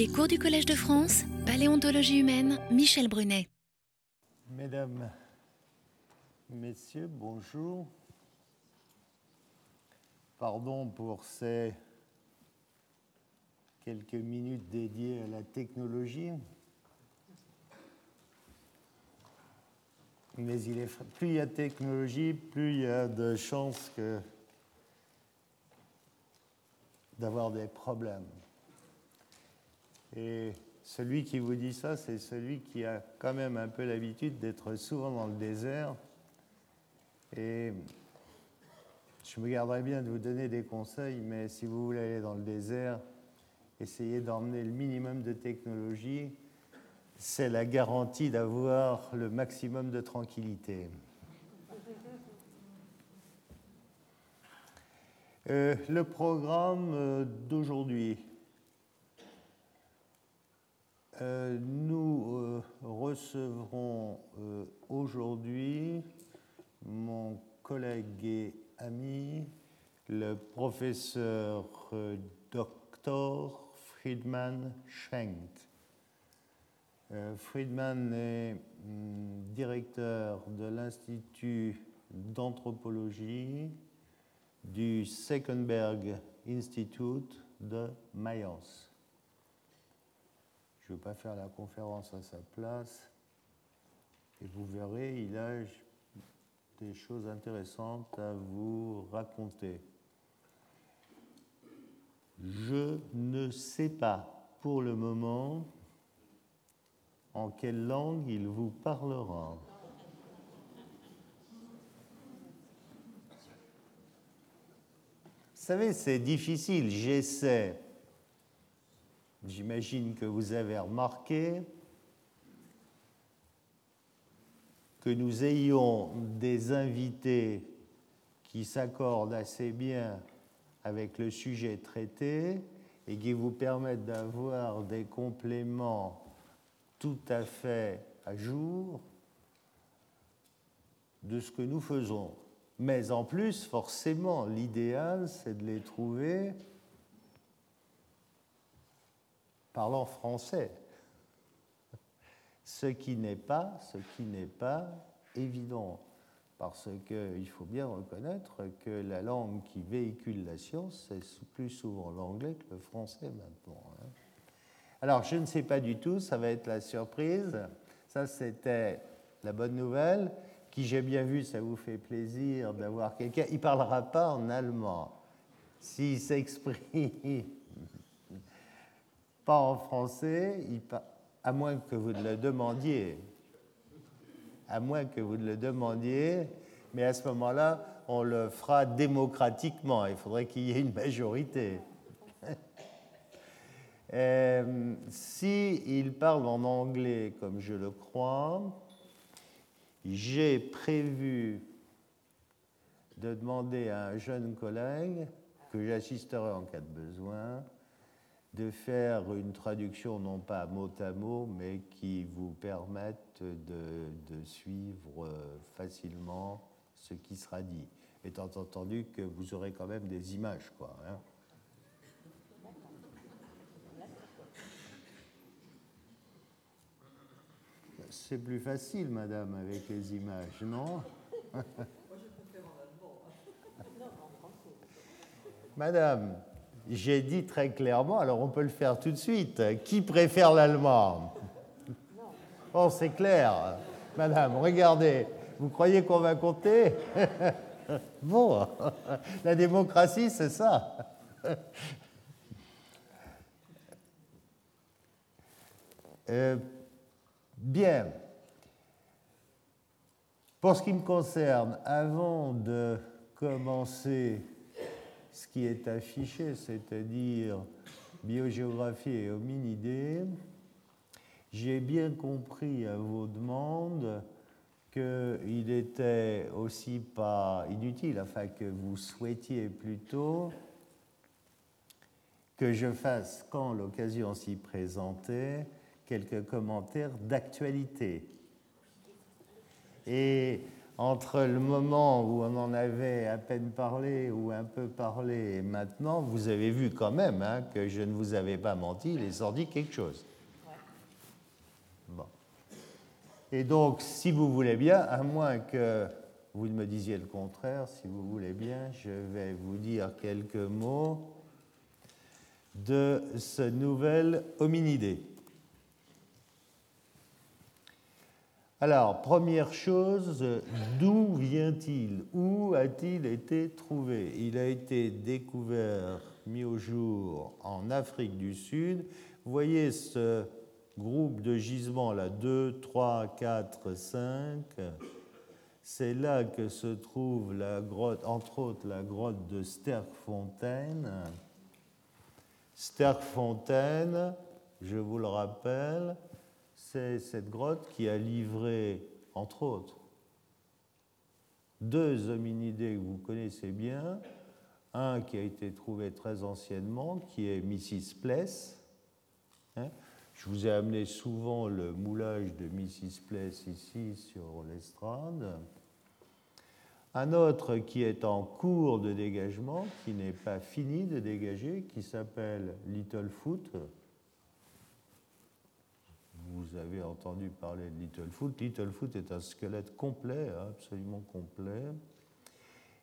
Les cours du Collège de France, Paléontologie humaine, Michel Brunet. Mesdames, Messieurs, bonjour. Pardon pour ces quelques minutes dédiées à la technologie. Mais il est, plus il y a technologie, plus il y a de chances que d'avoir des problèmes. Et celui qui vous dit ça, c'est celui qui a quand même un peu l'habitude d'être souvent dans le désert. Et je me garderai bien de vous donner des conseils, mais si vous voulez aller dans le désert, essayez d'emmener le minimum de technologie. C'est la garantie d'avoir le maximum de tranquillité. Euh, le programme euh, d'aujourd'hui. Euh, nous recevrons aujourd'hui mon collègue et ami, le professeur Dr. Friedman Schenk. Friedman est hum, directeur de l'Institut d'anthropologie du Senckenberg Institute de Mayence. Je ne vais pas faire la conférence à sa place. Et vous verrez, il a des choses intéressantes à vous raconter. Je ne sais pas pour le moment en quelle langue il vous parlera. Vous savez, c'est difficile, j'essaie. J'imagine que vous avez remarqué que nous ayons des invités qui s'accordent assez bien avec le sujet traité et qui vous permettent d'avoir des compléments tout à fait à jour de ce que nous faisons. Mais en plus, forcément, l'idéal, c'est de les trouver parlant français. Ce qui n'est pas, ce qui n'est pas évident, parce qu'il faut bien reconnaître que la langue qui véhicule la science, c'est plus souvent l'anglais que le français maintenant. Hein. Alors, je ne sais pas du tout, ça va être la surprise. Ça, c'était la bonne nouvelle qui j'ai bien vu, ça vous fait plaisir d'avoir quelqu'un. Il ne parlera pas en allemand. S'il s'exprime pas en français, à moins que vous le demandiez. À moins que vous le demandier, mais à ce moment-là, on le fera démocratiquement. Il faudrait qu'il y ait une majorité. euh, S'il parle en anglais, comme je le crois, j'ai prévu de demander à un jeune collègue, que j'assisterai en cas de besoin, de faire une traduction non pas mot à mot, mais qui vous permette de, suivre facilement ce qui sera dit, étant entendu que vous aurez quand même des images. Quoi, hein. c'est plus facile, madame, avec les images, non? Madame, j'ai dit très clairement, alors on peut le faire tout de suite, qui préfère l'allemand? Oh, c'est clair. Madame, regardez, vous croyez qu'on va compter? Bon, la démocratie, c'est ça. Euh, Bien. Pour ce qui me concerne, avant de commencer ce qui est affiché, c'est-à-dire biogéographie et hominidés, j'ai bien compris à vos demandes qu'il n'était aussi pas inutile, enfin que vous souhaitiez plutôt que je fasse, quand l'occasion s'y présentait, quelques commentaires d'actualité. Et entre le moment où on en avait à peine parlé ou un peu parlé et maintenant, vous avez vu quand même hein, que je ne vous avais pas menti, il est sorti quelque chose. Bon. Et donc, si vous voulez bien, à moins que vous ne me disiez le contraire, si vous voulez bien, je vais vous dire quelques mots de ce nouvel hominidé. Alors, première chose, d'où vient-il? Où a-t-il été trouvé? Il a été découvert, mis au jour en Afrique du Sud. Vous voyez ce groupe de gisements là, 2, 3, 4, 5. C'est là que se trouve la grotte, entre autres la grotte de Sterkfontein. Sterkfontein, je vous le rappelle, c'est cette grotte qui a livré, entre autres, deux hominidés que vous connaissez bien. Un qui a été trouvé très anciennement, qui est Mrs. Pless. Hein? Je vous ai amené souvent le moulage de Mrs. Pless ici sur l'estrade. Un autre qui est en cours de dégagement, qui n'est pas fini de dégager, qui s'appelle Littlefoot vous avez entendu parler de Littlefoot. Littlefoot est un squelette complet, absolument complet.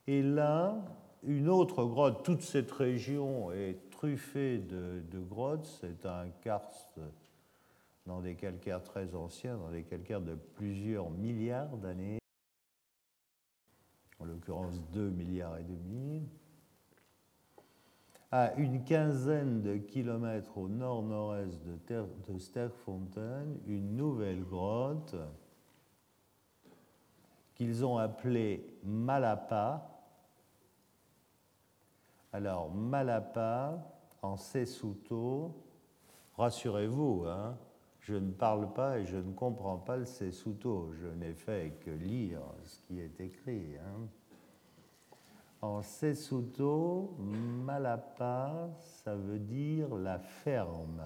Et là, une autre grotte, toute cette région est truffée de, grottes. C'est un karst dans des calcaires très anciens, dans des calcaires de plusieurs milliards d'années, en l'occurrence 2 milliards et demi à une quinzaine de kilomètres au nord-nord-est de, de une nouvelle grotte qu'ils ont appelée Malapa. Alors, Malapa, en Sessuto, rassurez-vous, hein, je ne parle pas et je ne comprends pas le Sessuto, je n'ai fait que lire ce qui est écrit. Hein. En Sessuto, Malapa, ça veut dire la ferme.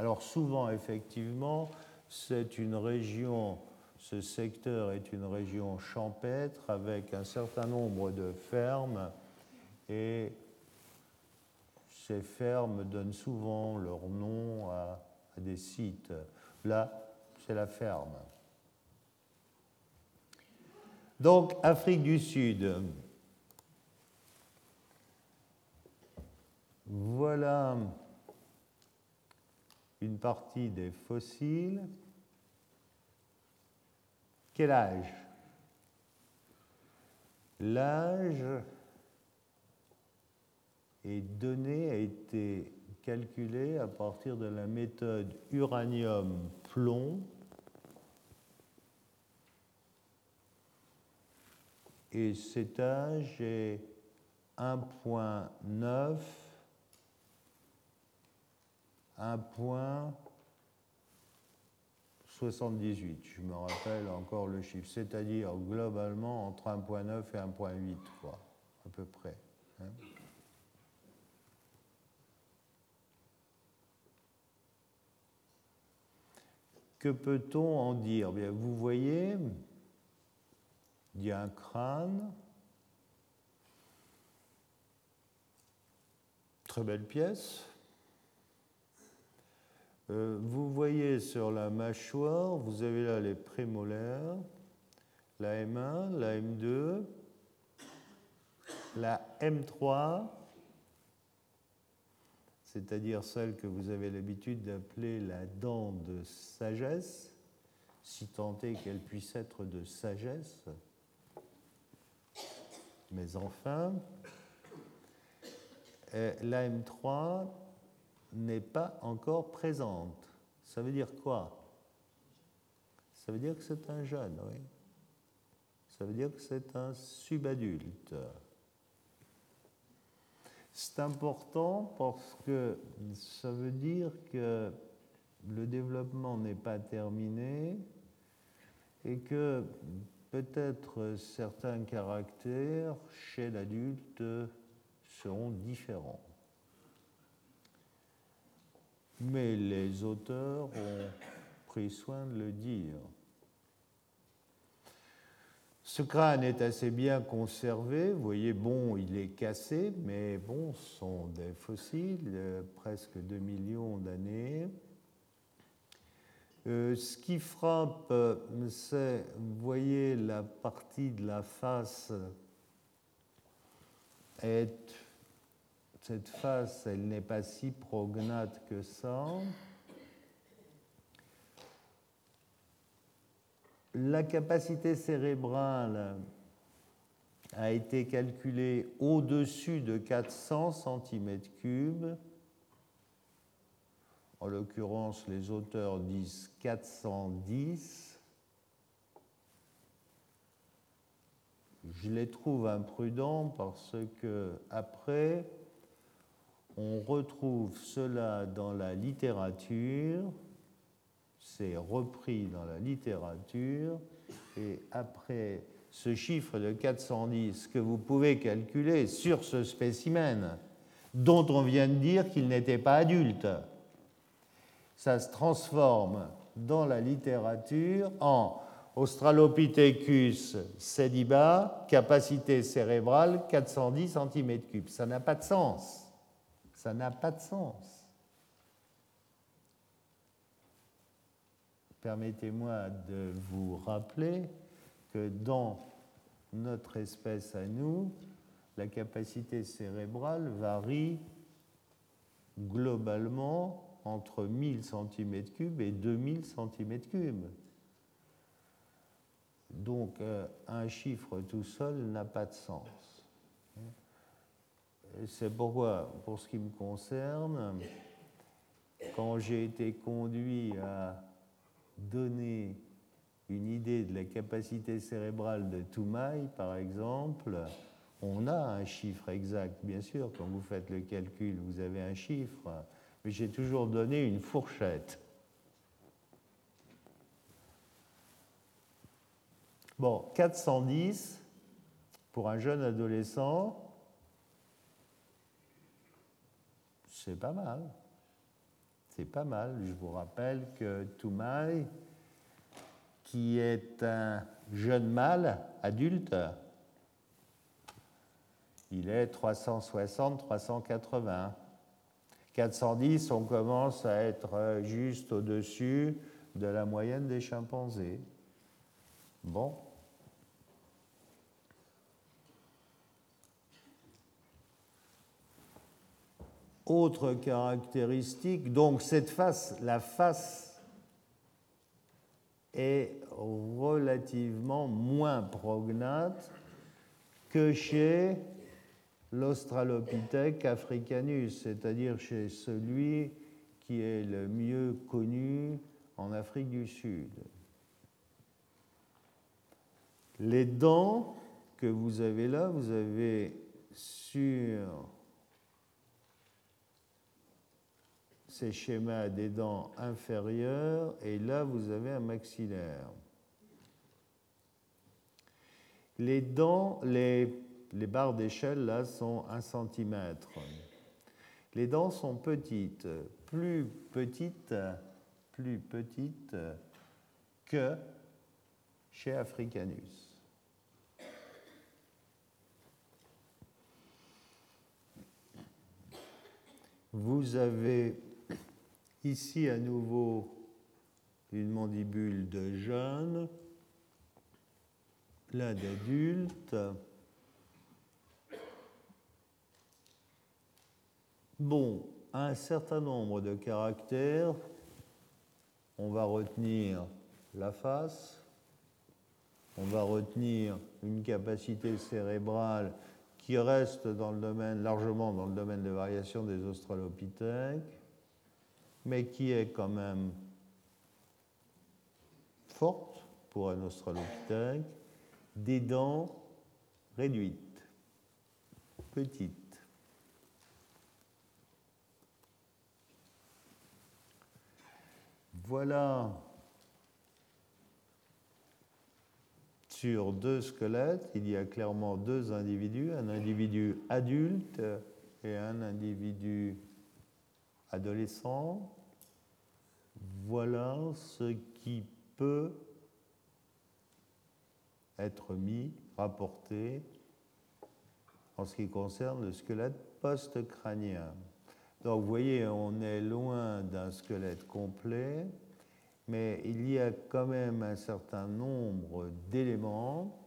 Alors souvent, effectivement, c'est une région, ce secteur est une région champêtre avec un certain nombre de fermes et ces fermes donnent souvent leur nom à des sites. Là, c'est la ferme. Donc, Afrique du Sud. Voilà une partie des fossiles. Quel âge? L'âge est donné, a été calculé à partir de la méthode uranium-plomb. Et cet âge est 1.9 1.78, je me rappelle encore le chiffre, c'est-à-dire globalement entre 1.9 et 1.8, quoi, à peu près. Hein. Que peut-on en dire? Bien, Vous voyez, il y a un crâne, très belle pièce, euh, vous voyez sur la mâchoire, vous avez là les prémolaires, la M1, la M2, la M3, c'est-à-dire celle que vous avez l'habitude d'appeler la dent de sagesse, si tant est qu'elle puisse être de sagesse. Mais enfin, euh, la M3 n'est pas encore présente. Ça veut dire quoi? Ça veut dire que c'est un jeune, oui. Ça veut dire que c'est un subadulte. C'est important parce que ça veut dire que le développement n'est pas terminé et que peut-être certains caractères chez l'adulte seront différents mais les auteurs ont pris soin de le dire. Ce crâne est assez bien conservé. Vous voyez, bon, il est cassé, mais bon, ce sont des fossiles, de presque 2 millions d'années. Euh, ce qui frappe, c'est, vous voyez, la partie de la face est. Cette face, elle n'est pas si prognate que ça. La capacité cérébrale a été calculée au-dessus de 400 cm3. En l'occurrence, les auteurs disent 410. Je les trouve imprudents parce que après, on retrouve cela dans la littérature, c'est repris dans la littérature, et après ce chiffre de 410 que vous pouvez calculer sur ce spécimen, dont on vient de dire qu'il n'était pas adulte, ça se transforme dans la littérature en Australopithecus sediba, capacité cérébrale 410 cm3. Ça n'a pas de sens. Ça n'a pas de sens. Permettez-moi de vous rappeler que dans notre espèce à nous, la capacité cérébrale varie globalement entre 1000 cm3 et 2000 cm3. Donc euh, un chiffre tout seul n'a pas de sens. C'est pourquoi, pour ce qui me concerne, quand j'ai été conduit à donner une idée de la capacité cérébrale de Toumaï, par exemple, on a un chiffre exact, bien sûr, quand vous faites le calcul, vous avez un chiffre, mais j'ai toujours donné une fourchette. Bon, 410 pour un jeune adolescent, c'est pas mal. C'est pas mal. Je vous rappelle que Toumaï, qui est un jeune mâle adulte, il est 360-380. 410, on commence à être juste au-dessus de la moyenne des chimpanzés. Bon. Autre caractéristique, donc cette face, la face est relativement moins prognate que chez l'Australopithèque africanus, c'est-à-dire chez celui qui est le mieux connu en Afrique du Sud. Les dents que vous avez là, vous avez sur ces schémas des dents inférieures et là vous avez un maxillaire. Les dents, les barres d'échelle là sont 1 cm. Les dents sont petites, plus petites, plus petites que chez Africanus. Vous avez ici à nouveau une mandibule de jeune, là d'adulte. Bon, un certain nombre de caractères, on va retenir la face, on va retenir une capacité cérébrale qui reste dans le domaine, largement dans le domaine de variation des australopithèques, mais qui est quand même forte pour un australopithèque, des dents réduites, petites. Voilà sur deux squelettes, il y a clairement deux individus, un individu adulte et un individu adolescent. Voilà ce qui peut être mis, rapporté en ce qui concerne le squelette post-crânien. Donc vous voyez, on est loin d'un squelette complet, mais il y a quand même un certain nombre d'éléments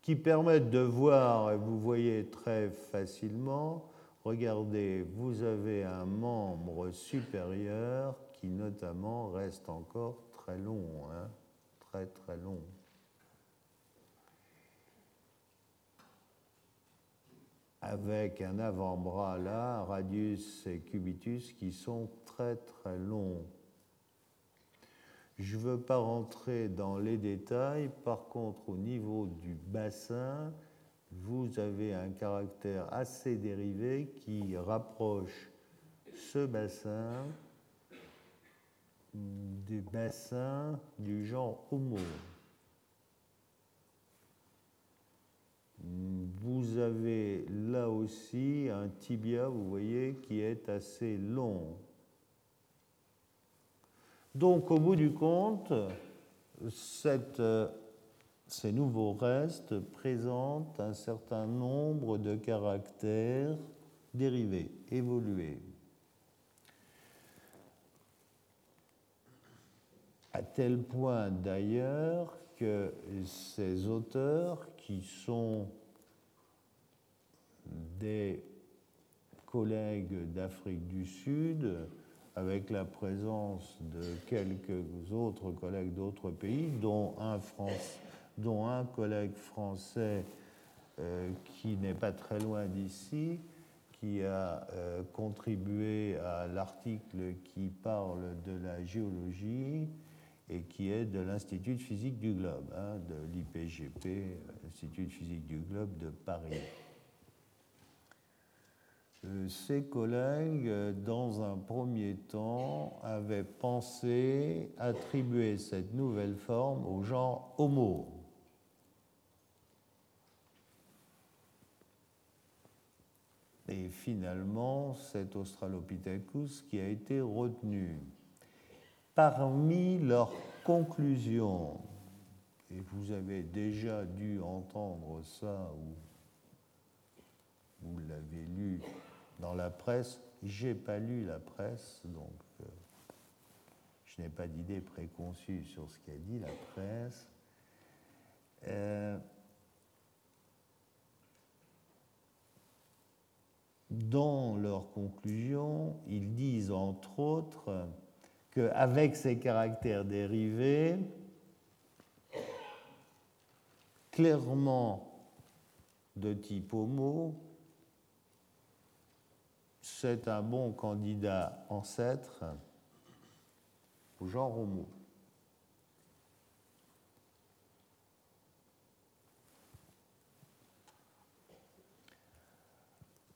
qui permettent de voir, et vous voyez très facilement, regardez, vous avez un membre supérieur qui notamment reste encore très long, hein, très très long. avec un avant-bras là, radius et cubitus, qui sont très très longs. Je ne veux pas rentrer dans les détails, par contre au niveau du bassin, vous avez un caractère assez dérivé qui rapproche ce bassin du bassin du genre Homo. Vous avez là aussi un tibia, vous voyez, qui est assez long. Donc, au bout du compte, ces nouveaux restes présentent un certain nombre de caractères dérivés, évolués. À tel point d'ailleurs que ces auteurs, qui sont des collègues d'Afrique du Sud, avec la présence de quelques autres collègues d'autres pays, dont un, collègue français euh, qui n'est pas très loin d'ici, qui a euh, contribué à l'article qui parle de la géologie et qui est de l'Institut de physique du globe, hein, de l'IPGP, l'Institut de physique du globe de Paris. Euh, ses collègues, dans un premier temps, avaient pensé attribuer cette nouvelle forme au genre Homo. Et finalement, c'est Australopithecus qui a été retenu parmi leurs conclusions, et vous avez déjà dû entendre ça ou vous l'avez lu dans la presse, j'ai pas lu la presse, donc euh, je n'ai pas d'idée préconçue sur ce qu'a dit la presse. Euh, dans leurs conclusions, ils disent entre autres qu'avec ces caractères dérivés, clairement de type homo, c'est un bon candidat ancêtre au genre homo.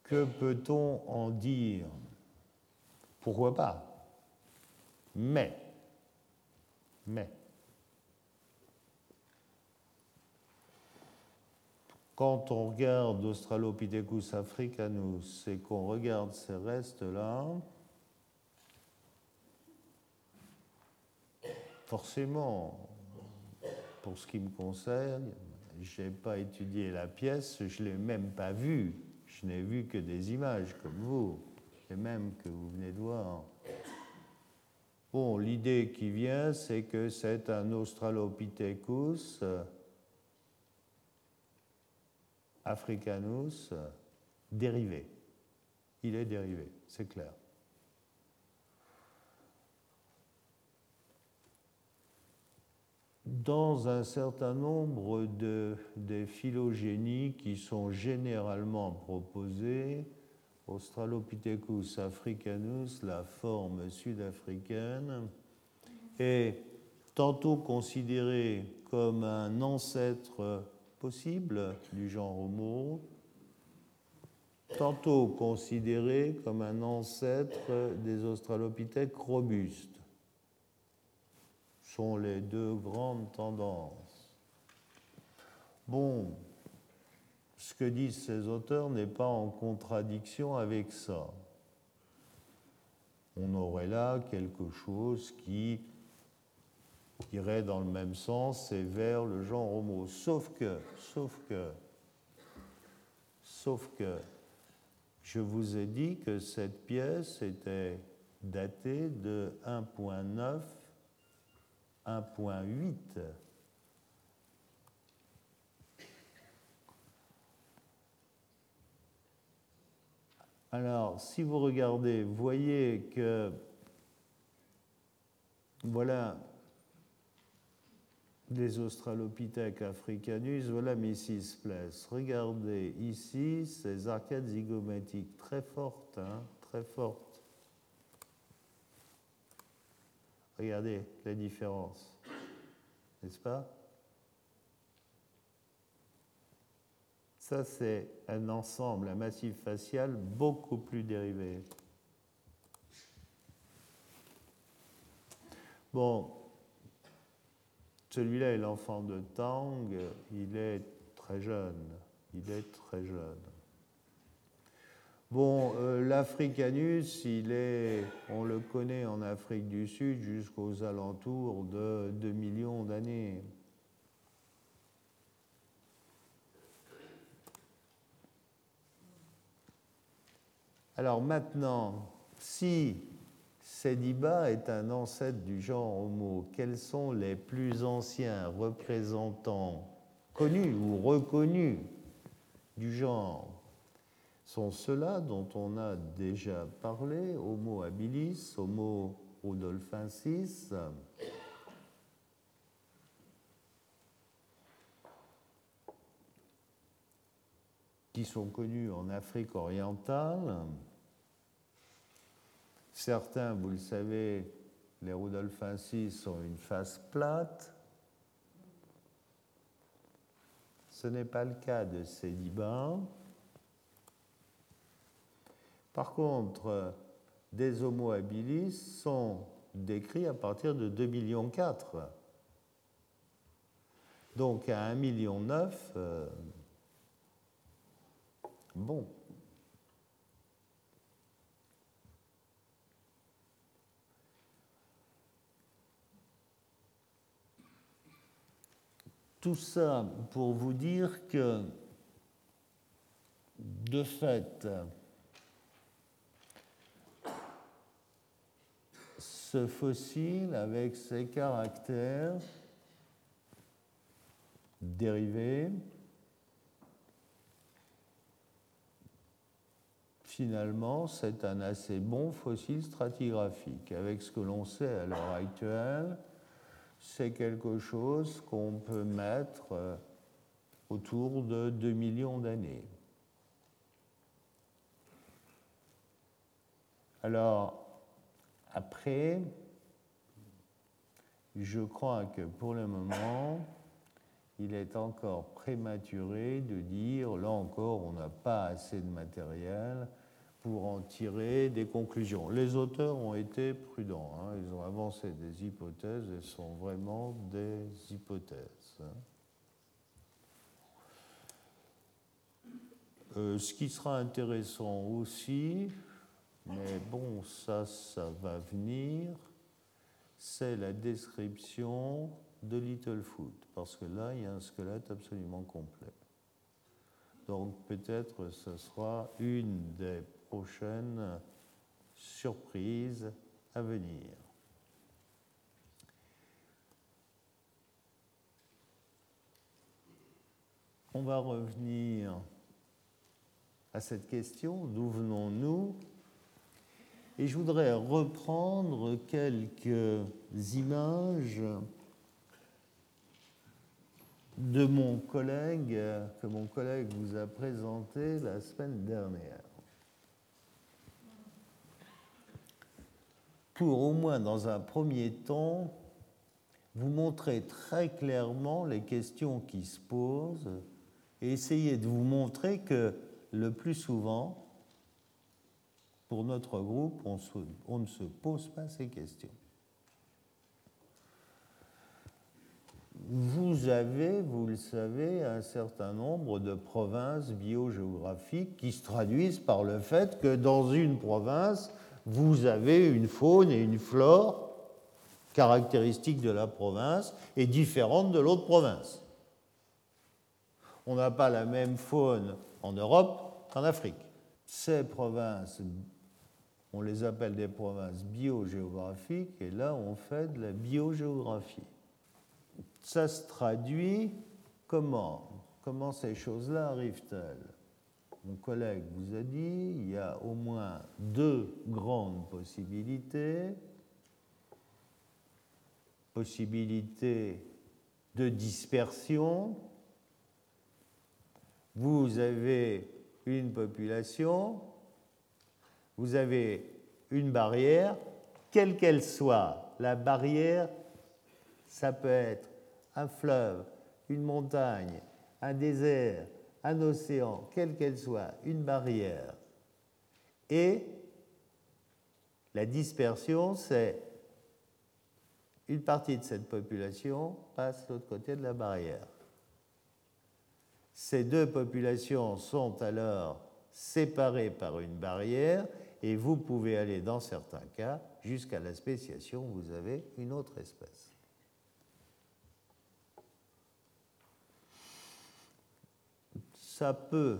Que peut-on en dire? Pourquoi pas? Mais, mais, quand on regarde Australopithecus africanus et qu'on regarde ces restes-là, forcément, pour ce qui me concerne, je n'ai pas étudié la pièce, je ne l'ai même pas vue. Je n'ai vu que des images comme vous, et même que vous venez de voir. Bon, l'idée qui vient, c'est que c'est un Australopithecus africanus dérivé. Il est dérivé, c'est clair. Dans un certain nombre de, de phylogénies qui sont généralement proposées, Australopithecus africanus, la forme sud-africaine, est tantôt considéré comme un ancêtre possible du genre Homo, tantôt considéré comme un ancêtre des Australopithèques robustes. sont les deux grandes tendances. Bon, ce que disent ces auteurs n'est pas en contradiction avec ça. On aurait là quelque chose qui irait dans le même sens et vers le genre Homo. Sauf que, sauf que, sauf que, je vous ai dit que cette pièce était datée de 1.9, 1.8. Alors, si vous regardez, vous voyez que voilà des Australopithèques africanus, voilà Mrs. Place. Regardez ici ces arcades zygomatiques très fortes, hein, très fortes. Regardez la différence, n'est-ce pas? Ça, c'est un ensemble, un massif facial beaucoup plus dérivé. Bon, celui-là est l'enfant de Tang, il est très jeune, il est très jeune. Bon, euh, l'Africanus, on le connaît en Afrique du Sud jusqu'aux alentours de 2 millions d'années. Alors maintenant, si Sediba est un ancêtre du genre Homo. Quels sont les plus anciens représentants connus ou reconnus du genre? Sont ceux-là dont on a déjà parlé, Homo habilis, Homo rudolfensis, qui sont connus en Afrique orientale, Certains, vous le savez, les rudolfensis ont une face plate. Ce n'est pas le cas de Célibat. Par contre, des Homo habilis sont décrits à partir de 2,4 millions. Donc à 1,9 million, euh, bon, Tout ça pour vous dire que, de fait, ce fossile, avec ses caractères dérivés, finalement, c'est un assez bon fossile stratigraphique. Avec ce que l'on sait à l'heure actuelle, c'est quelque chose qu'on peut mettre euh, autour de 2 millions d'années. Alors, après, je crois que pour le moment, il est encore prématuré de dire, là encore, on n'a pas assez de matériel pour en tirer des conclusions. Les auteurs ont été prudents, hein. ils ont avancé des hypothèses et sont vraiment des hypothèses. Hein. Euh, ce qui sera intéressant aussi, mais bon, ça, ça va venir, c'est la description de Littlefoot, parce que là, il y a un squelette absolument complet. Donc peut-être ce sera une des prochaines surprises à venir. On va revenir à cette question, d'où venons-nous? Et je voudrais reprendre quelques images de mon collègue, que mon collègue vous a présenté la semaine dernière. Pour au moins dans un premier temps vous montrer très clairement les questions qui se posent et essayer de vous montrer que le plus souvent, pour notre groupe, on, on ne se pose pas ces questions. Vous avez, vous le savez, un certain nombre de provinces biogéographiques qui se traduisent par le fait que dans une province, vous avez une faune et une flore caractéristique de la province est différente de l'autre province. On n'a pas la même faune en Europe qu'en Afrique. Ces provinces, on les appelle des provinces biogéographiques, et là on fait de la biogéographie. Ça se traduit comment? Comment ces choses-là arrivent-elles? Mon collègue vous a dit, il y a au moins deux grandes possibilités. Possibilité de dispersion. Vous avez une population, vous avez une barrière, quelle qu'elle soit. La barrière, ça peut être un fleuve, une montagne, un désert, un océan, quelle qu'elle soit, une barrière. Et la dispersion, c'est une partie de cette population passe l'autre côté de la barrière. Ces deux populations sont alors séparées par une barrière et vous pouvez aller dans certains cas jusqu'à la spéciation vous avez une autre espèce. Ça peut,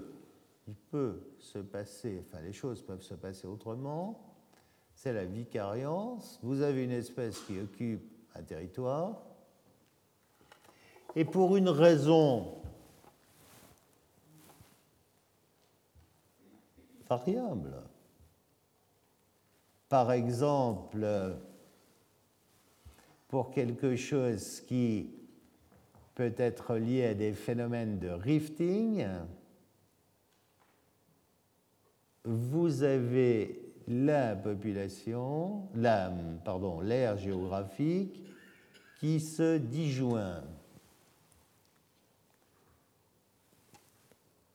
il peut se passer, enfin les choses peuvent se passer autrement. C'est la vicariance. Vous avez une espèce qui occupe un territoire et pour une raison variable. Par exemple, pour quelque chose qui peut être lié à des phénomènes de rifting, vous avez la population, la, pardon, l'aire géographique qui se disjoint.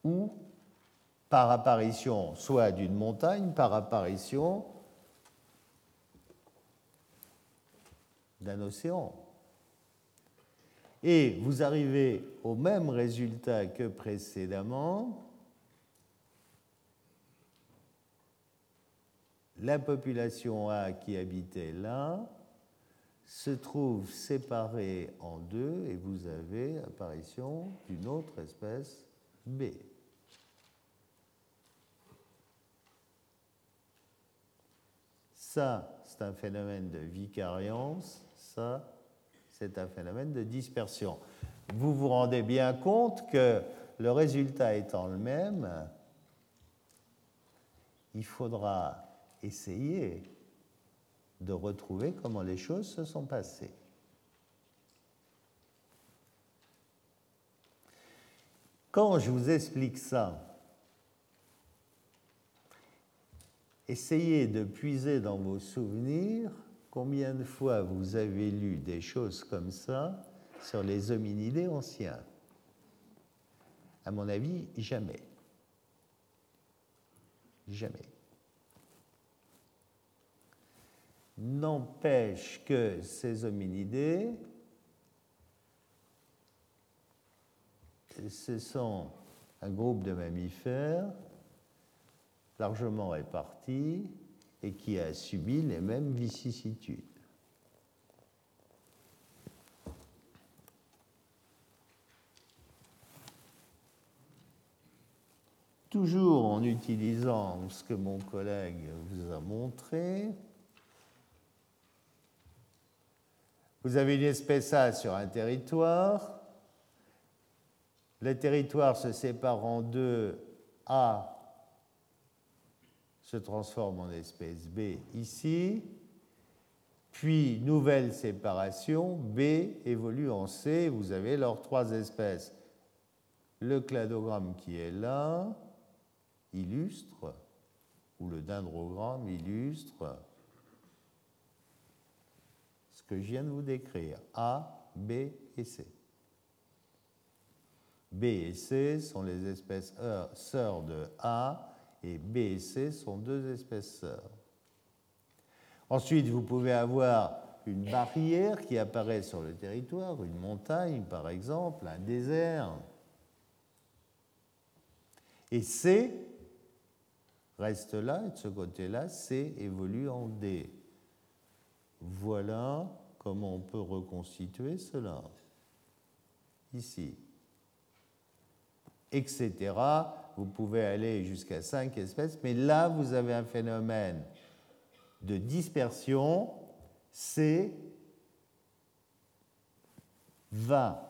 Ou par apparition soit d'une montagne, par apparition d'un océan. Et vous arrivez au même résultat que précédemment. La population A qui habitait là se trouve séparée en deux et vous avez apparition d'une autre espèce B. Ça, c'est un phénomène de vicariance, ça, c'est un phénomène de dispersion. Vous vous rendez bien compte que le résultat étant le même, il faudra essayer de retrouver comment les choses se sont passées. Quand je vous explique ça, essayez de puiser dans vos souvenirs combien de fois vous avez lu des choses comme ça sur les hominidés anciens? À mon avis, jamais. Jamais. N'empêche que ces hominidés, ce sont un groupe de mammifères largement répartis et qui a subi les mêmes vicissitudes. Toujours en utilisant ce que mon collègue vous a montré, vous avez une espèce A sur un territoire. Le territoire se sépare en deux. A se transforme en espèce B ici, puis nouvelle séparation, B évolue en C, vous avez leurs trois espèces. Le cladogramme qui est là illustre, ou le dendrogramme illustre ce que je viens de vous décrire, A, B et C. B et C sont les espèces sœurs de A et B et C sont deux espèces sœurs. Ensuite, vous pouvez avoir une barrière qui apparaît sur le territoire, une montagne par exemple, un désert. Et C reste là, et de ce côté-là, C évolue en D. Voilà comment on peut reconstituer cela. Ici. Etc. Vous pouvez aller jusqu'à cinq espèces, mais là, vous avez un phénomène de dispersion. C va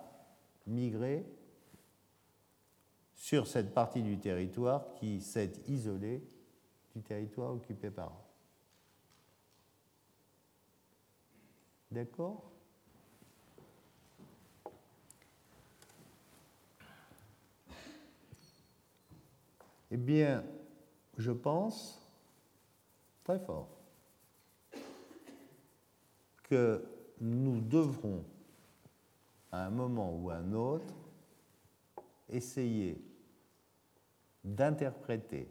migrer sur cette partie du territoire qui s'est isolée du territoire occupé par. D'accord? Eh bien, je pense très fort que nous devrons, à un moment ou à un autre, essayer d'interpréter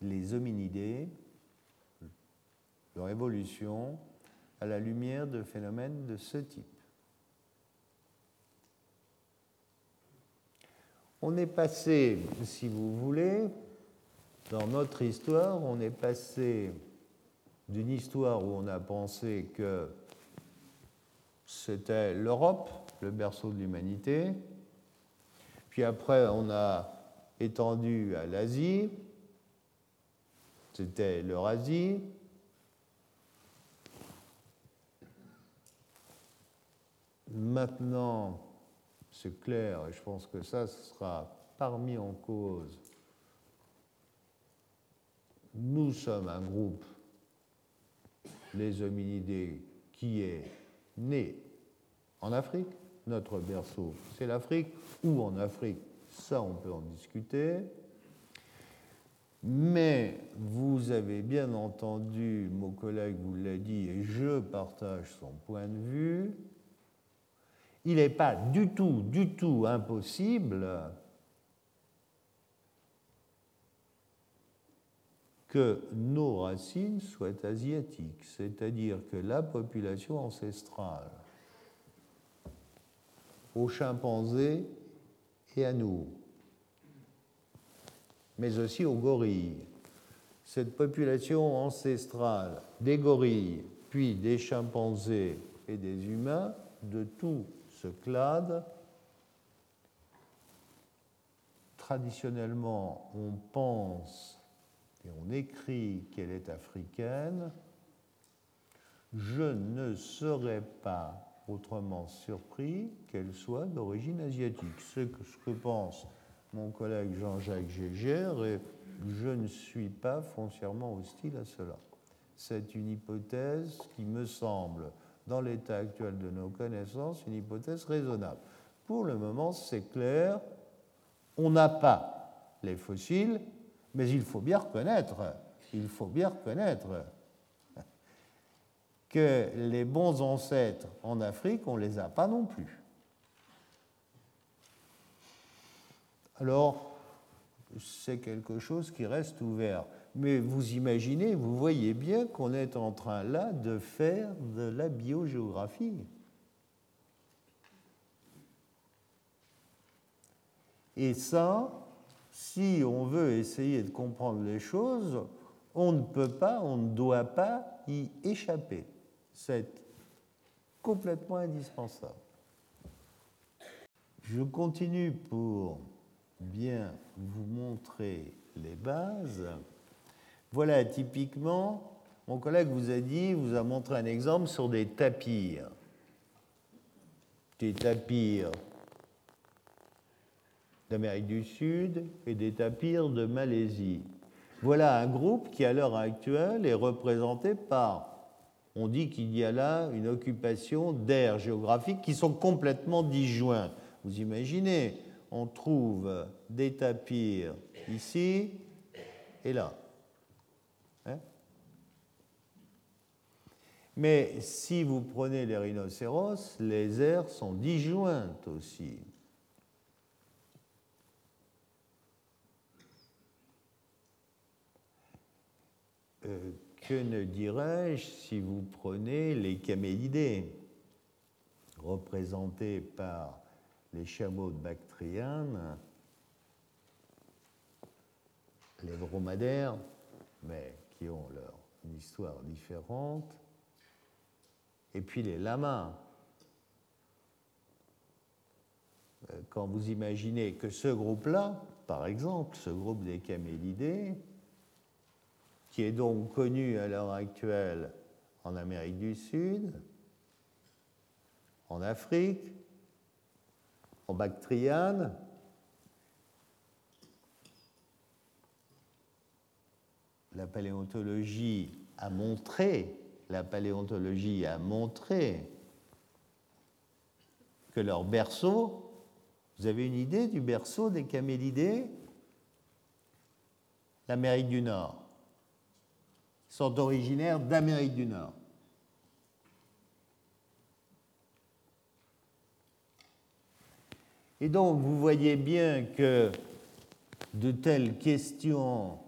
les hominidés leur évolution à la lumière de phénomènes de ce type. On est passé, si vous voulez, dans notre histoire, on est passé d'une histoire où on a pensé que c'était l'Europe, le berceau de l'humanité, puis après on a étendu à l'Asie, c'était l'Eurasie, Maintenant, c'est clair, et je pense que ça sera parmi en cause. Nous sommes un groupe, les hominidés, qui est né en Afrique. Notre berceau, c'est l'Afrique. Ou en Afrique, ça, on peut en discuter. Mais vous avez bien entendu, mon collègue vous l'a dit, et je partage son point de vue, il n'est pas du tout, du tout impossible que nos racines soient asiatiques, c'est-à-dire que la population ancestrale aux chimpanzés et à nous, mais aussi aux gorilles. Cette population ancestrale des gorilles, puis des chimpanzés et des humains, de tout ce traditionnellement, on pense et on écrit qu'elle est africaine. Je ne serais pas autrement surpris qu'elle soit d'origine asiatique. C'est ce que pense mon collègue Jean-Jacques Gégère et je ne suis pas foncièrement hostile à cela. C'est une hypothèse qui me semble dans l'état actuel de nos connaissances, une hypothèse raisonnable. Pour le moment, c'est clair, on n'a pas les fossiles, mais il faut bien reconnaître, il faut bien reconnaître que les bons ancêtres en Afrique, on ne les a pas non plus. Alors, c'est quelque chose qui reste ouvert. Mais vous imaginez, vous voyez bien qu'on est en train là de faire de la biogéographie. Et ça, si on veut essayer de comprendre les choses, on ne peut pas, on ne doit pas y échapper. C'est complètement indispensable. Je continue pour bien vous montrer les bases. Voilà, typiquement, mon collègue vous a dit, vous a montré un exemple sur des tapirs. Des tapirs d'Amérique du Sud et des tapirs de Malaisie. Voilà un groupe qui, à l'heure actuelle, est représenté par, on dit qu'il y a là une occupation d'aires géographiques qui sont complètement disjoints. Vous imaginez, on trouve des tapirs ici et là. Mais si vous prenez les rhinocéros, les aires sont disjointes aussi. Euh, que ne dirais-je si vous prenez les camélidés, représentés par les chameaux de Bactriane, les dromadaires, mais qui ont leur histoires différentes. Et puis les lamas. Euh, quand vous imaginez que ce groupe-là, par exemple, ce groupe des camélidés, qui est donc connu à l'heure actuelle en Amérique du Sud, en Afrique, en Bactriane, la paléontologie a montré, la paléontologie a montré que leur berceau, vous avez une idée du berceau des camélidés? L'Amérique du Nord. Ils sont originaires d'Amérique du Nord. Et donc, vous voyez bien que de telles questions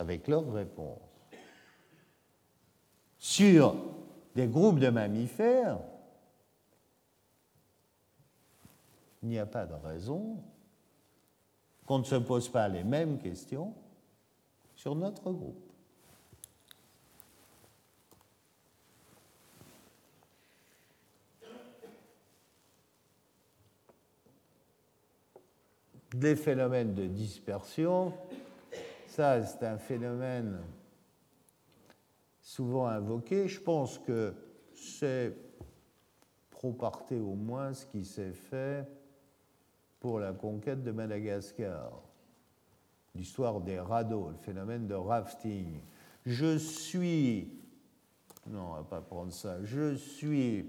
avec leurs réponses sur des groupes de mammifères, il n'y a pas de raison qu'on ne se pose pas les mêmes questions sur notre groupe. Des phénomènes de dispersion, c'est un phénomène souvent invoqué. Je pense que c'est pro parte au moins ce qui s'est fait pour la conquête de Madagascar. L'histoire des radeaux, le phénomène de rafting. Je suis, non, on va pas prendre ça, je suis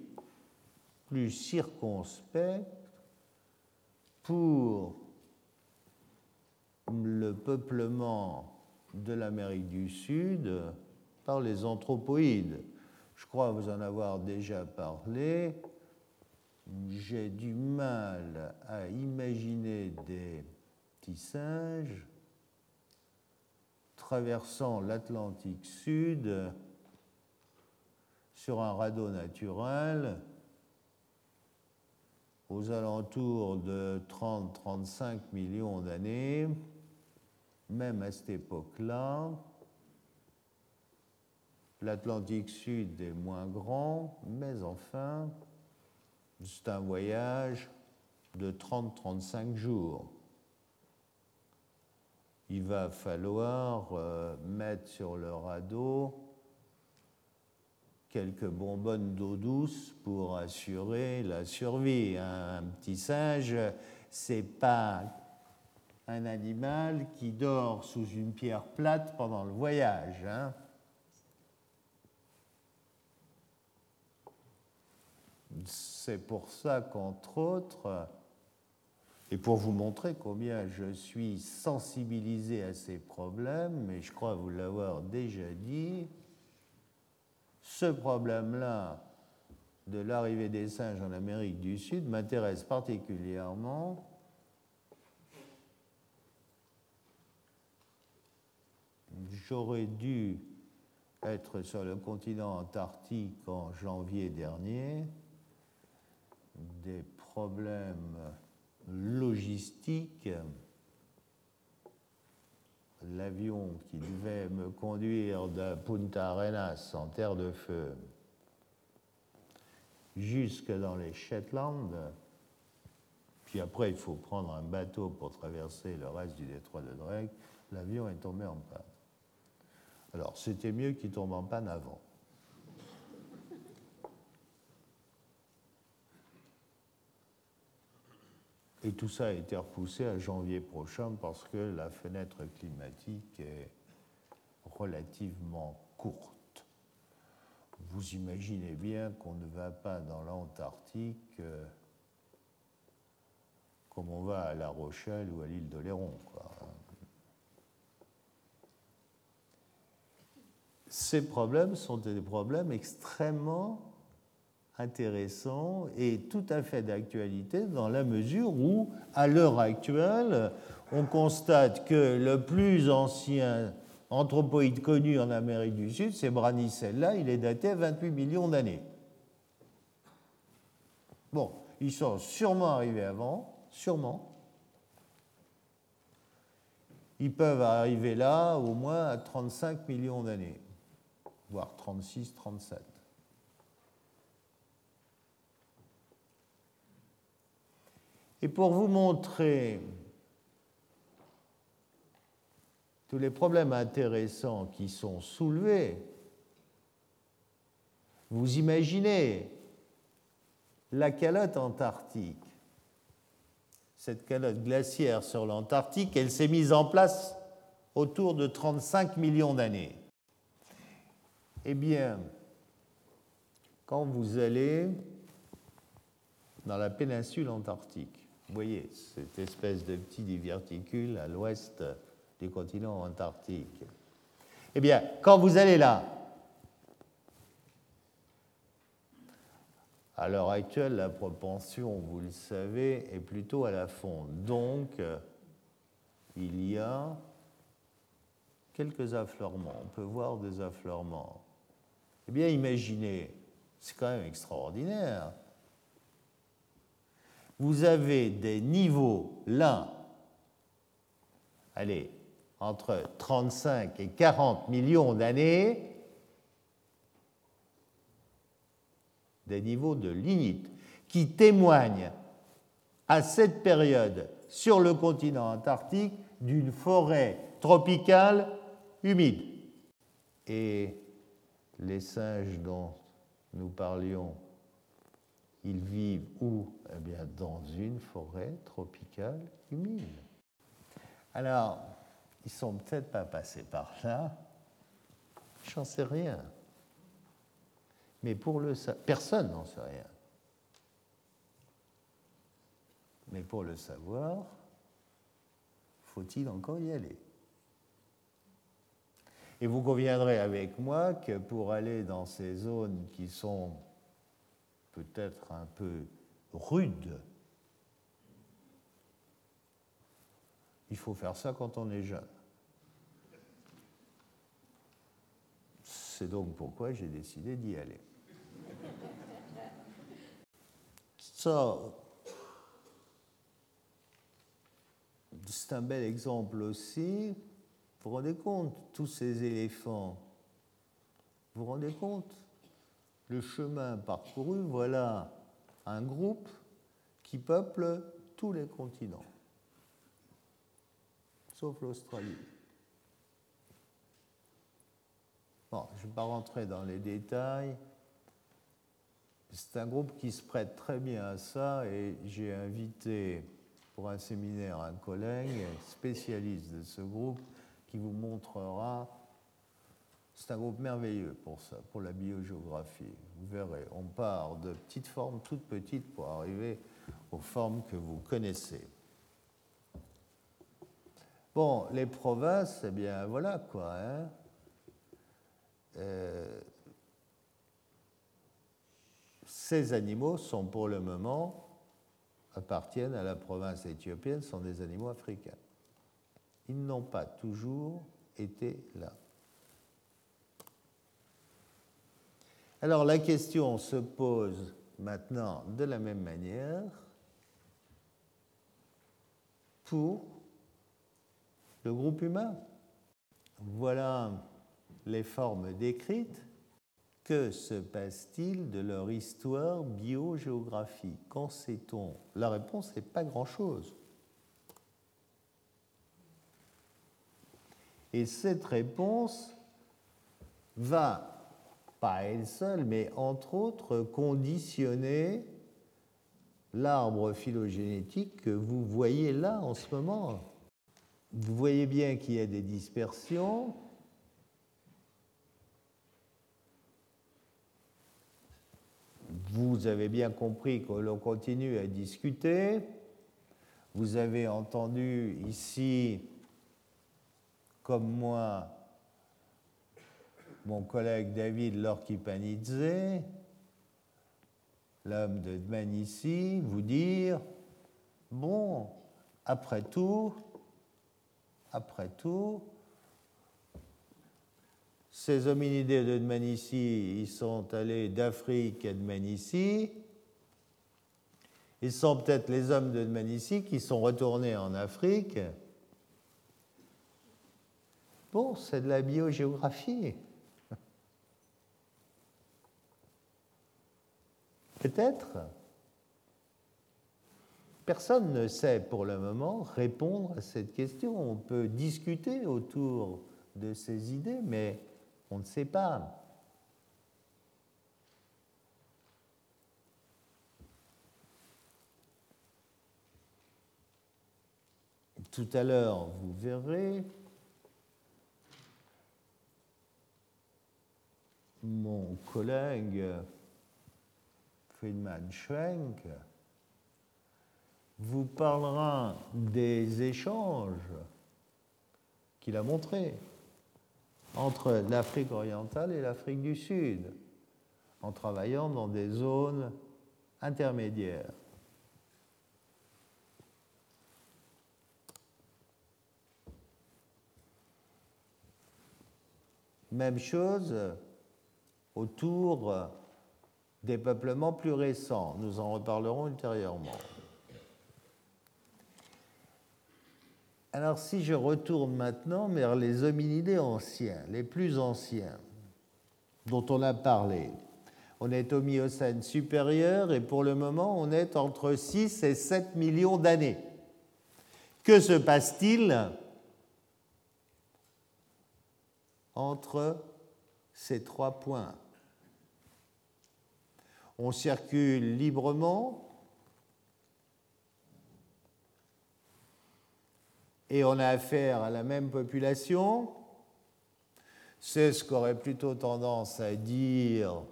plus circonspect pour le peuplement de l'Amérique du Sud par les anthropoïdes. Je crois vous en avoir déjà parlé. J'ai du mal à imaginer des petits singes traversant l'Atlantique Sud sur un radeau naturel aux alentours de 30-35 millions d'années même à cette époque-là, l'Atlantique Sud est moins grand, mais enfin, c'est un voyage de 30-35 jours. Il va falloir euh, mettre sur le radeau quelques bonbonnes d'eau douce pour assurer la survie. Un petit singe, c'est pas un animal qui dort sous une pierre plate pendant le voyage. Hein. C'est pour ça qu'entre autres, et pour vous montrer combien je suis sensibilisé à ces problèmes, mais je crois vous l'avoir déjà dit, ce problème-là de l'arrivée des singes en Amérique du Sud m'intéresse particulièrement j'aurais dû être sur le continent antarctique en janvier dernier, des problèmes logistiques. L'avion qui devait me conduire de Punta Arenas en terre de feu jusque dans les Shetland, puis après il faut prendre un bateau pour traverser le reste du détroit de Drake, l'avion est tombé en panne. Alors, c'était mieux qu'il tombe en panne avant. Et tout ça a été repoussé à janvier prochain parce que la fenêtre climatique est relativement courte. Vous imaginez bien qu'on ne va pas dans l'Antarctique euh, comme on va à La Rochelle ou à l'île de Léron. Ces problèmes sont des problèmes extrêmement intéressants et tout à fait d'actualité dans la mesure où, à l'heure actuelle, on constate que le plus ancien anthropoïde connu en Amérique du Sud, c'est Branicella, il est daté à 28 millions d'années. Bon, ils sont sûrement arrivés avant, sûrement. ils peuvent arriver là au moins à 35 millions d'années, voire 36, 37. Et pour vous montrer tous les problèmes intéressants qui sont soulevés, vous imaginez la calotte antarctique. Cette calotte glaciaire sur l'Antarctique, elle s'est mise en place autour de 35 millions d'années. Eh bien, quand vous allez dans la péninsule antarctique, vous voyez cette espèce de petit diverticule à l'ouest du continent antarctique. Eh bien, quand vous allez là, à l'heure actuelle, la propension, vous le savez, est plutôt à la fonte. Donc, il y a quelques affleurements. On peut voir des affleurements. Eh bien, imaginez, c'est quand même extraordinaire vous avez des niveaux là, allez, entre 35 et 40 millions d'années, des niveaux de lignite qui témoignent à cette période sur le continent antarctique d'une forêt tropicale humide. Et les singes dont nous parlions ils vivent où? Eh bien, dans une forêt tropicale humide. Alors, ils sont peut-être pas passés par là. J'en sais rien. Mais pour le personne n'en sait rien. Mais pour le savoir, faut-il encore y aller? Et vous conviendrez avec moi que pour aller dans ces zones qui sont peut-être un peu rude. Il faut faire ça quand on est jeune. C'est donc pourquoi j'ai décidé d'y aller. Ça, c'est un bel exemple aussi. Vous vous rendez compte, tous ces éléphants, vous vous rendez compte le chemin parcouru, voilà un groupe qui peuple tous les continents, sauf l'Australie. Bon, je ne vais pas rentrer dans les détails. C'est un groupe qui se prête très bien à ça et j'ai invité pour un séminaire un collègue spécialiste de ce groupe qui vous montrera c'est un groupe merveilleux pour ça, pour la biogéographie. Vous verrez, on part de petites formes toutes petites pour arriver aux formes que vous connaissez. Bon, les provinces, eh bien voilà quoi. Hein. Euh, ces animaux sont pour le moment, appartiennent à la province éthiopienne, sont des animaux africains. Ils n'ont pas toujours été là. Alors la question se pose maintenant de la même manière pour le groupe humain. Voilà les formes décrites. Que se passe-t-il de leur histoire biogéographique Qu'en sait-on? La réponse n'est pas grand-chose. Et cette réponse va pas elle seule, mais entre autres conditionner l'arbre phylogénétique que vous voyez là en ce moment. Vous voyez bien qu'il y a des dispersions. Vous avez bien compris que l'on continue à discuter. Vous avez entendu ici, comme moi, mon collègue David Lorkipanidze, l'homme de Dmanisi, vous dire bon, après tout, après tout, ces hominidés de Dmanisi, ils sont allés d'Afrique à Dmanisi. Ils sont peut-être les hommes de Dmanisi qui sont retournés en Afrique Bon, c'est de la biogéographie. Peut-être. Personne ne sait pour le moment répondre à cette question. On peut discuter autour de ces idées, mais on ne sait pas. Tout à l'heure, vous verrez, mon collègue Friedman Schwenk vous parlera des échanges qu'il a montrés entre l'Afrique orientale et l'Afrique du Sud, en travaillant dans des zones intermédiaires. Même chose autour des peuplements plus récents. Nous en reparlerons ultérieurement. Alors si je retourne maintenant vers les hominidés anciens, les plus anciens, dont on a parlé, on est au Miocène supérieur et pour le moment on est entre 6 et 7 millions d'années. Que se passe-t-il entre ces trois points? On circule librement. Et on a affaire à la même population, c'est ce qu'auraient plutôt tendance à dire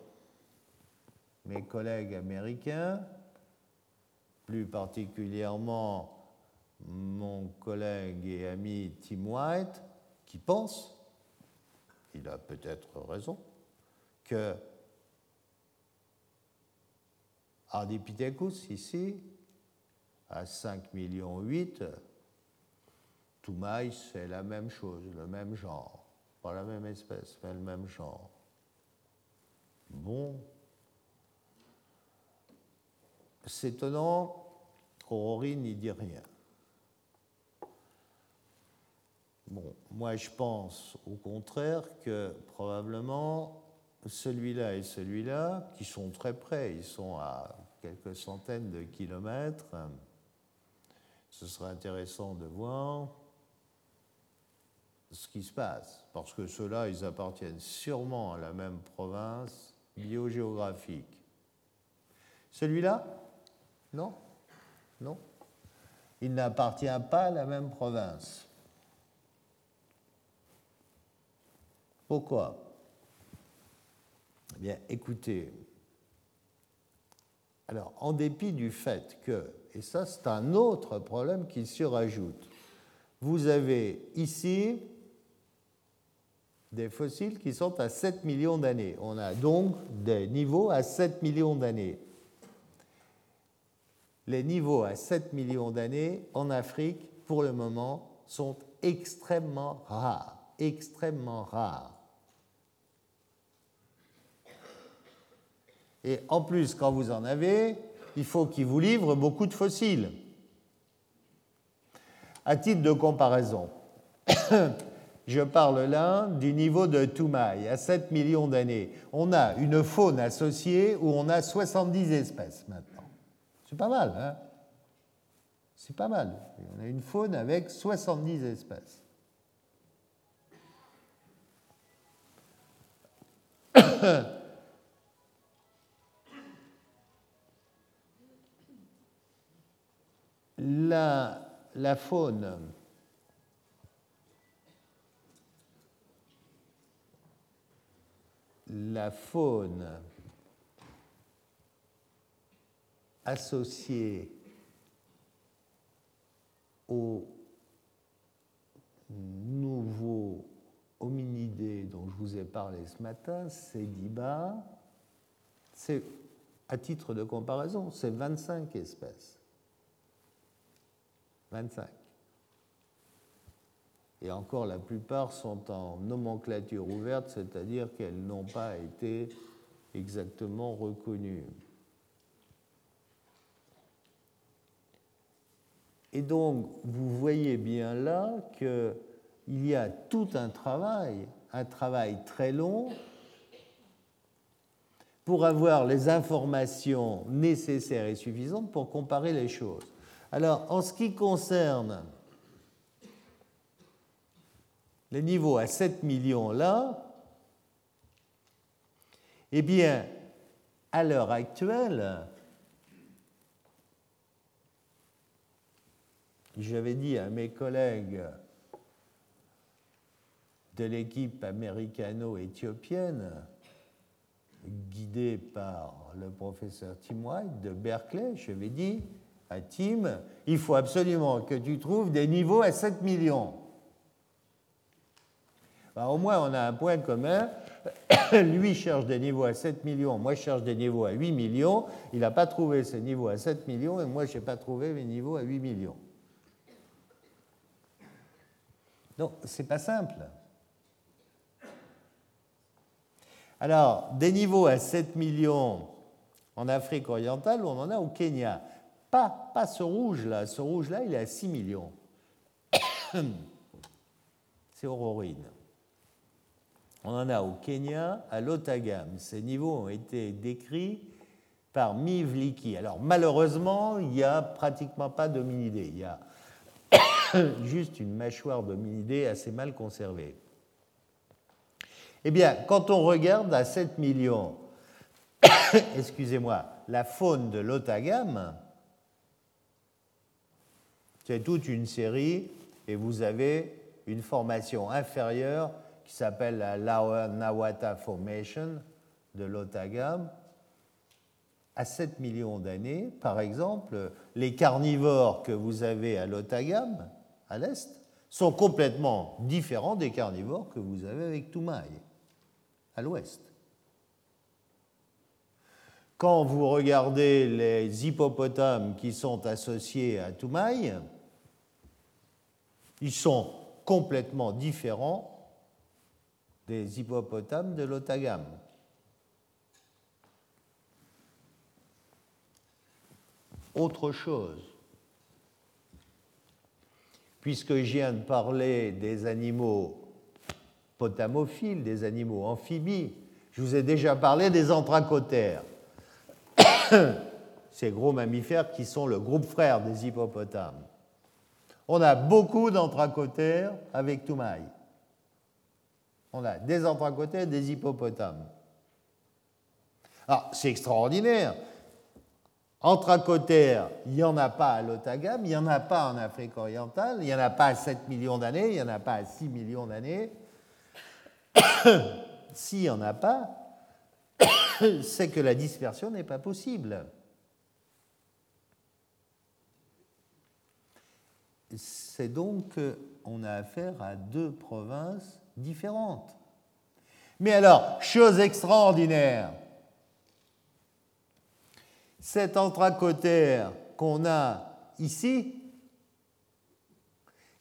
mes collègues américains, plus particulièrement mon collègue et ami Tim White, qui pense, il a peut-être raison, que Ardipithecus, ici, à 5 millions 8, Toumaï, c'est la même chose, le même genre. Pas la même espèce, mais le même genre. Bon. C'est étonnant, Aurori n'y dit rien. Bon, moi je pense au contraire que probablement celui-là et celui-là, qui sont très près, ils sont à quelques centaines de kilomètres, ce serait intéressant de voir ce qui se passe, parce que ceux-là, ils appartiennent sûrement à la même province biogéographique. Celui-là? Non? Non? Il n'appartient pas à la même province. Pourquoi? Eh bien, écoutez, alors, en dépit du fait que, et ça c'est un autre problème qui se rajoute, vous avez ici des fossiles qui sont à 7 millions d'années. On a donc des niveaux à 7 millions d'années. Les niveaux à 7 millions d'années en Afrique, pour le moment, sont extrêmement rares, extrêmement rares. Et en plus, quand vous en avez, il faut qu'ils vous livrent beaucoup de fossiles. À titre de comparaison, Je parle là du niveau de Toumaï, à 7 millions d'années. On a une faune associée où on a 70 espèces maintenant. C'est pas mal, hein? C'est pas mal. On a une faune avec 70 espèces. la, faune la faune associée aux nouveaux hominidés dont je vous ai parlé ce matin, c'est d'Iba, c'est à titre de comparaison, c'est 25 espèces. 25. Et encore, la plupart sont en nomenclature ouverte, c'est-à-dire qu'elles n'ont pas été exactement reconnues. Et donc, vous voyez bien là qu'il il y a tout un travail, un travail très long, pour avoir les informations nécessaires et suffisantes pour comparer les choses. Alors, en ce qui concerne les niveaux à 7 millions là, eh bien, à l'heure actuelle, j'avais dit à mes collègues de l'équipe américano-éthiopienne, guidée par le professeur Tim White de Berkeley, ai dit à Tim, il faut absolument que tu trouves des niveaux à 7 millions. Ben, au moins, on a un point commun. Lui cherche des niveaux à 7 millions, moi je cherche des niveaux à 8 millions. Il n'a pas trouvé ces niveaux à 7 millions et moi je n'ai pas trouvé mes niveaux à 8 millions. Donc, ce n'est pas simple. Alors, des niveaux à 7 millions en Afrique orientale, on en a au Kenya. Pas, ce rouge-là. Ce rouge-là, il est à 6 millions. C'est Aurorine. On en a au Kenya, à l'Otagam. Ces niveaux ont été décrits par Mivliki. Alors malheureusement, il n'y a pratiquement pas d'hominidés. Il y a juste une mâchoire d'hominidés assez mal conservée. Eh bien, quand on regarde à 7 millions, excusez-moi, la faune de l'Otagam, c'est toute une série et vous avez une formation inférieure qui s'appelle la Nawata Formation de l'Otagam. À 7 millions d'années, par exemple, les carnivores que vous avez à l'Otagam, à l'est, sont complètement différents des carnivores que vous avez avec Toumaï à l'ouest. Quand vous regardez les hippopotames qui sont associés à Toumaï, ils sont complètement différents des hippopotames de l'Otagam. Autre chose, puisque je viens de parler des animaux potamophiles, des animaux amphibies. Je vous ai déjà parlé des anthracotères, ces gros mammifères qui sont le groupe frère des hippopotames. On a beaucoup d'anthracotères avec Toumaï. On a des anthracotères, des hippopotames. Alors, c'est extraordinaire. Anthracotères, il n'y en a pas à l'Otagam, il n'y en a pas en Afrique orientale, il n'y en a pas à 7 millions d'années, il n'y en a pas à 6 millions d'années. S'il n'y en a pas, c'est que la dispersion n'est pas possible. C'est donc qu'on a affaire à deux provinces différentes. Mais alors, chose extraordinaire, cet anthracotère qu'on a ici,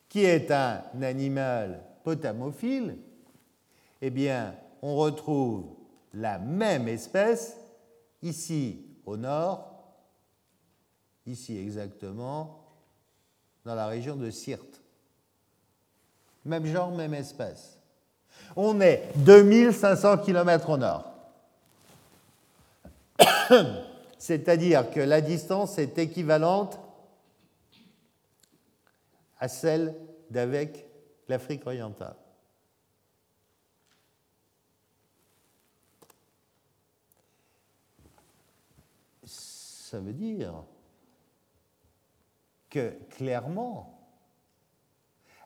qui est un animal potamophile, eh bien, on retrouve la même espèce ici au nord, ici exactement, dans la région de Sirte. Même genre, même espèce. On est 2500 km au nord. C'est-à-dire que la distance est équivalente à celle d'avec l'Afrique orientale. ça veut dire que clairement,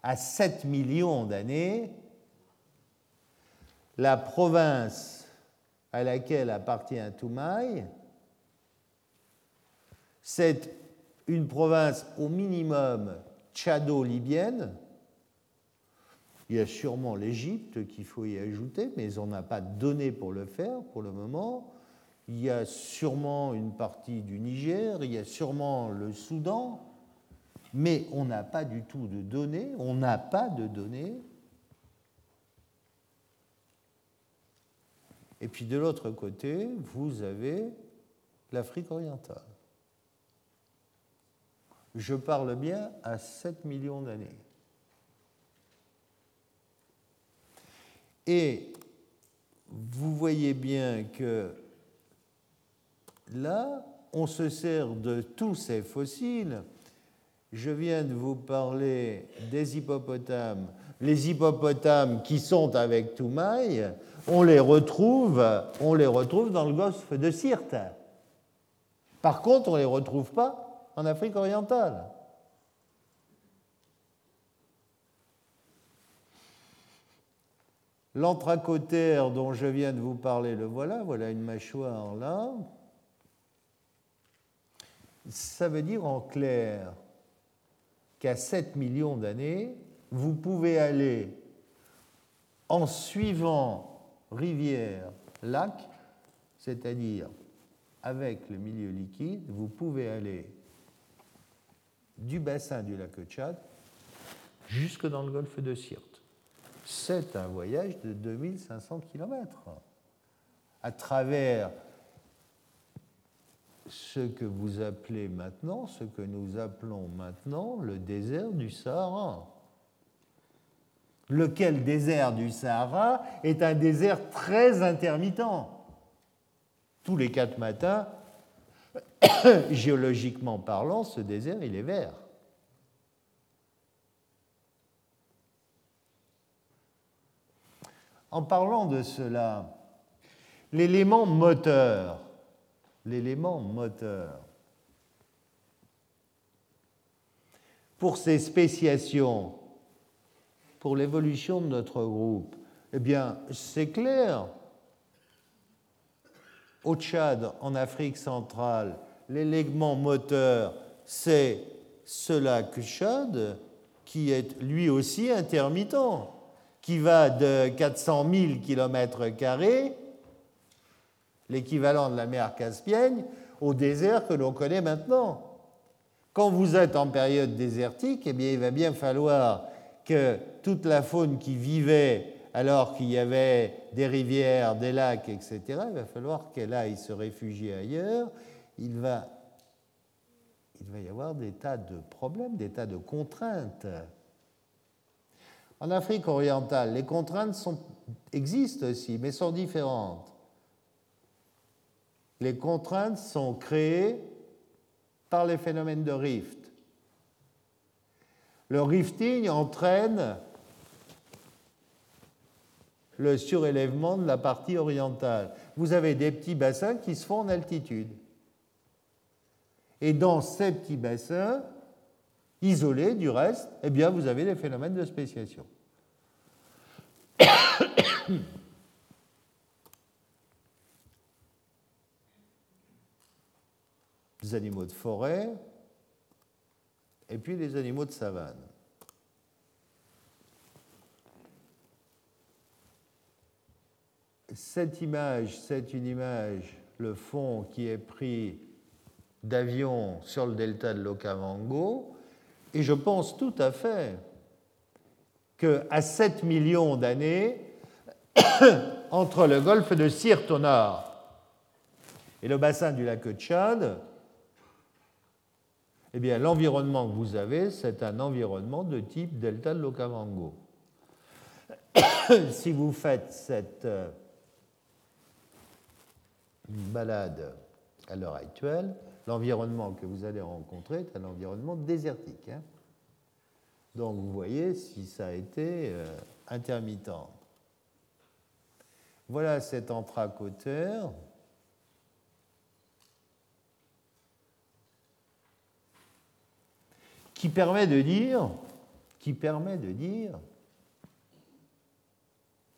à 7 millions d'années, la province à laquelle appartient Toumaï, c'est une province au minimum tchado-libyenne. Il y a sûrement l'Égypte qu'il faut y ajouter, mais on n'a pas de données pour le faire pour le moment il y a sûrement une partie du Niger, il y a sûrement le Soudan, mais on n'a pas du tout de données, on n'a pas de données. Et puis de l'autre côté, vous avez l'Afrique orientale. Je parle bien à 7 millions d'années. Et vous voyez bien que là, on se sert de tous ces fossiles. Je viens de vous parler des hippopotames. Les hippopotames qui sont avec Toumaï, on les retrouve, on les retrouve dans le golfe de Sirte. Par contre, on ne les retrouve pas en Afrique orientale. L'anthracotère dont je viens de vous parler, le voilà, voilà une mâchoire là. Ça veut dire en clair qu'à 7 millions d'années, vous pouvez aller en suivant rivière, lac, c'est-à-dire avec le milieu liquide, vous pouvez aller du bassin du lac Tchad jusque dans le golfe de Sirte. C'est un voyage de 2500 km à travers ce que vous appelez maintenant, ce que nous appelons maintenant le désert du Sahara. Lequel désert du Sahara est un désert très intermittent. Tous les quatre matins, géologiquement parlant, ce désert, il est vert. En parlant de cela, l'élément moteur l'élément moteur. Pour ces spéciations, pour l'évolution de notre groupe, eh bien, c'est clair. Au Tchad, en Afrique centrale, l'élément moteur, c'est ce lac Tchad qui est lui aussi intermittent, qui va de 400 000 km l'équivalent de la mer Caspienne, au désert que l'on connaît maintenant. Quand vous êtes en période désertique, eh bien, il va bien falloir que toute la faune qui vivait alors qu'il y avait des rivières, des lacs, etc., il va falloir qu'elle aille se réfugier ailleurs. Il va, il va y avoir des tas de problèmes, des tas de contraintes. En Afrique orientale, les contraintes existent aussi, mais sont différentes les contraintes sont créées par les phénomènes de rift. Le rifting entraîne le surélèvement de la partie orientale. Vous avez des petits bassins qui se font en altitude. Et dans ces petits bassins, isolés du reste, eh bien, vous avez des phénomènes de spéciation. Les animaux de forêt et puis les animaux de savane. Cette image, c'est une image, le fond qui est pris d'avion sur le delta de l'Okavango, et je pense tout à fait qu'à 7 millions d'années, entre le golfe de Sirte au nord et le bassin du lac Tchad, eh bien, l'environnement que vous avez, c'est un environnement de type delta de l'Okavango. si vous faites cette euh, balade à l'heure actuelle, l'environnement que vous allez rencontrer est un environnement désertique. Hein. Donc vous voyez si ça a été euh, intermittent. Voilà cet anthracoteur. Qui permet de dire, qui permet de dire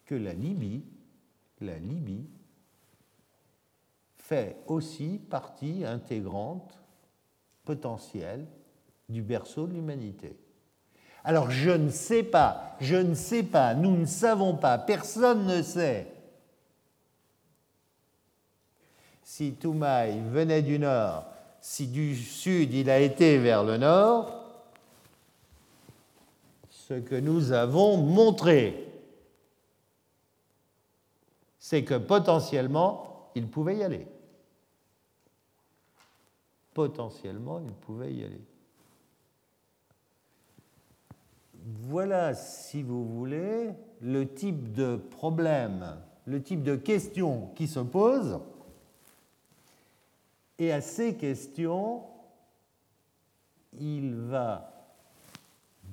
que la Libye, la Libye fait aussi partie intégrante potentielle du berceau de l'humanité. Alors je ne sais pas, je ne sais pas, nous ne savons pas, personne ne sait si Toumaï venait du nord, si du sud il a été vers le nord, ce que nous avons montré, c'est que potentiellement, il pouvait y aller. Potentiellement, il pouvait y aller. voilà, si vous voulez, le type de problème, le type de question qui se pose. Et à ces questions, il va,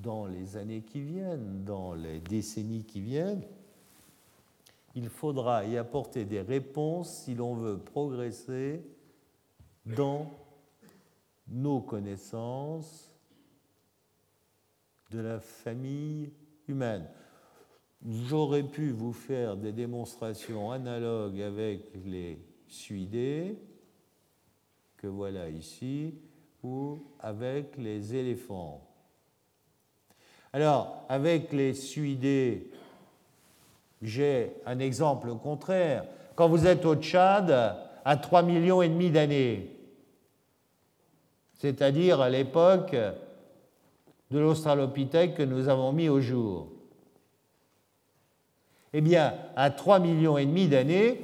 dans les années qui viennent, dans les décennies qui viennent, il faudra y apporter des réponses si l'on veut progresser dans nos connaissances de la famille humaine. J'aurais pu vous faire des démonstrations analogues avec les suidés, que voilà ici, ou avec les éléphants. Alors, avec les suidés, j'ai un exemple contraire. Quand vous êtes au Tchad, à 3 millions et demi d'années, c'est-à-dire à, l'époque de l'Australopithèque que nous avons mis au jour. Eh bien, à 3 millions et demi d'années,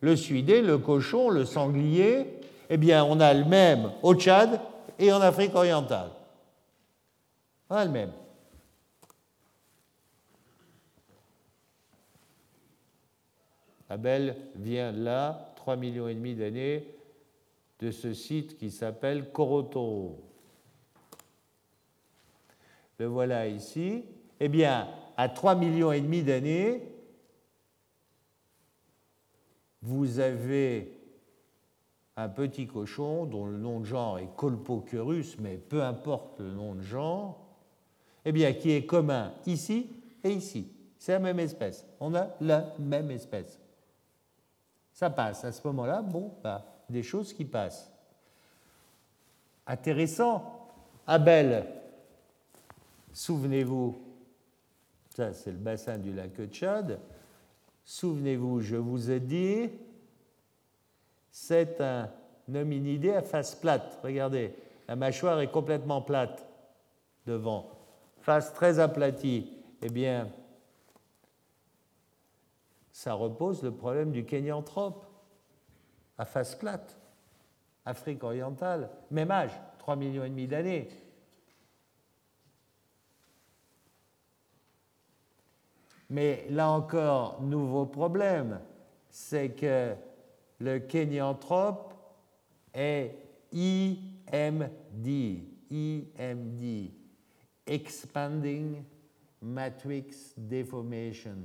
le suidé, le cochon, le sanglier, eh bien, on a le même au Tchad et en Afrique orientale. On a le même. Abel vient là, 3 millions et demi d'années, de ce site qui s'appelle Korotoro. Le voilà ici. Eh bien, à 3 millions et demi d'années, vous avez un petit cochon dont le nom de genre est Colpocerus, mais peu importe le nom de genre, eh bien, qui est commun ici et ici. C'est la même espèce. On a la même espèce. Ça passe. À ce moment-là, bon, bah, des choses qui passent. Intéressant. Abel, souvenez-vous, ça c'est le bassin du lac Tchad. Souvenez-vous, je vous ai dit, c'est un hominidé à face plate. Regardez, la mâchoire est complètement plate devant, face très aplatie. Eh bien, ça repose le problème du kénianthrope, à face plate, Afrique orientale, même âge, 3 millions et demi d'années. Mais là encore, nouveau problème, c'est que le kénianthrope est IMD, IMD, Expanding Matrix Deformation.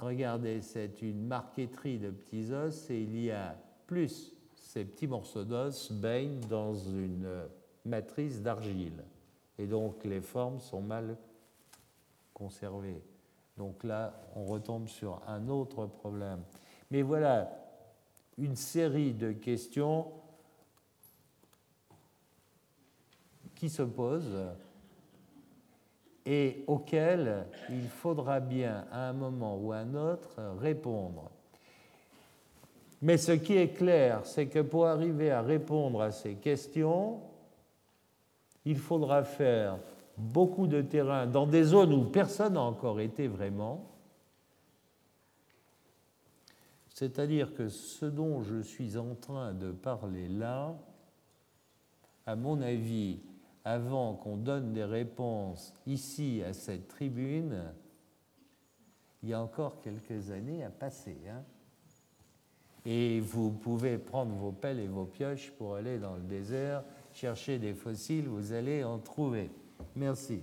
Regardez, c'est une marqueterie de petits os et il y a plus ces petits morceaux d'os baignent dans une matrice d'argile. Et donc les formes sont mal conservées. Donc là, on retombe sur un autre problème. Mais voilà une série de questions qui se posent et auxquelles il faudra bien à un moment ou à un autre répondre. Mais ce qui est clair, c'est que pour arriver à répondre à ces questions, il faudra faire beaucoup de terrain dans des zones où personne n'a encore été vraiment. C'est-à-dire que ce dont je suis en train de parler là, à mon avis, avant qu'on donne des réponses ici à cette tribune, il y a encore quelques années à passer. Hein. et vous pouvez prendre vos pelles et vos pioches pour aller dans le désert, chercher des fossiles, vous allez en trouver. Merci.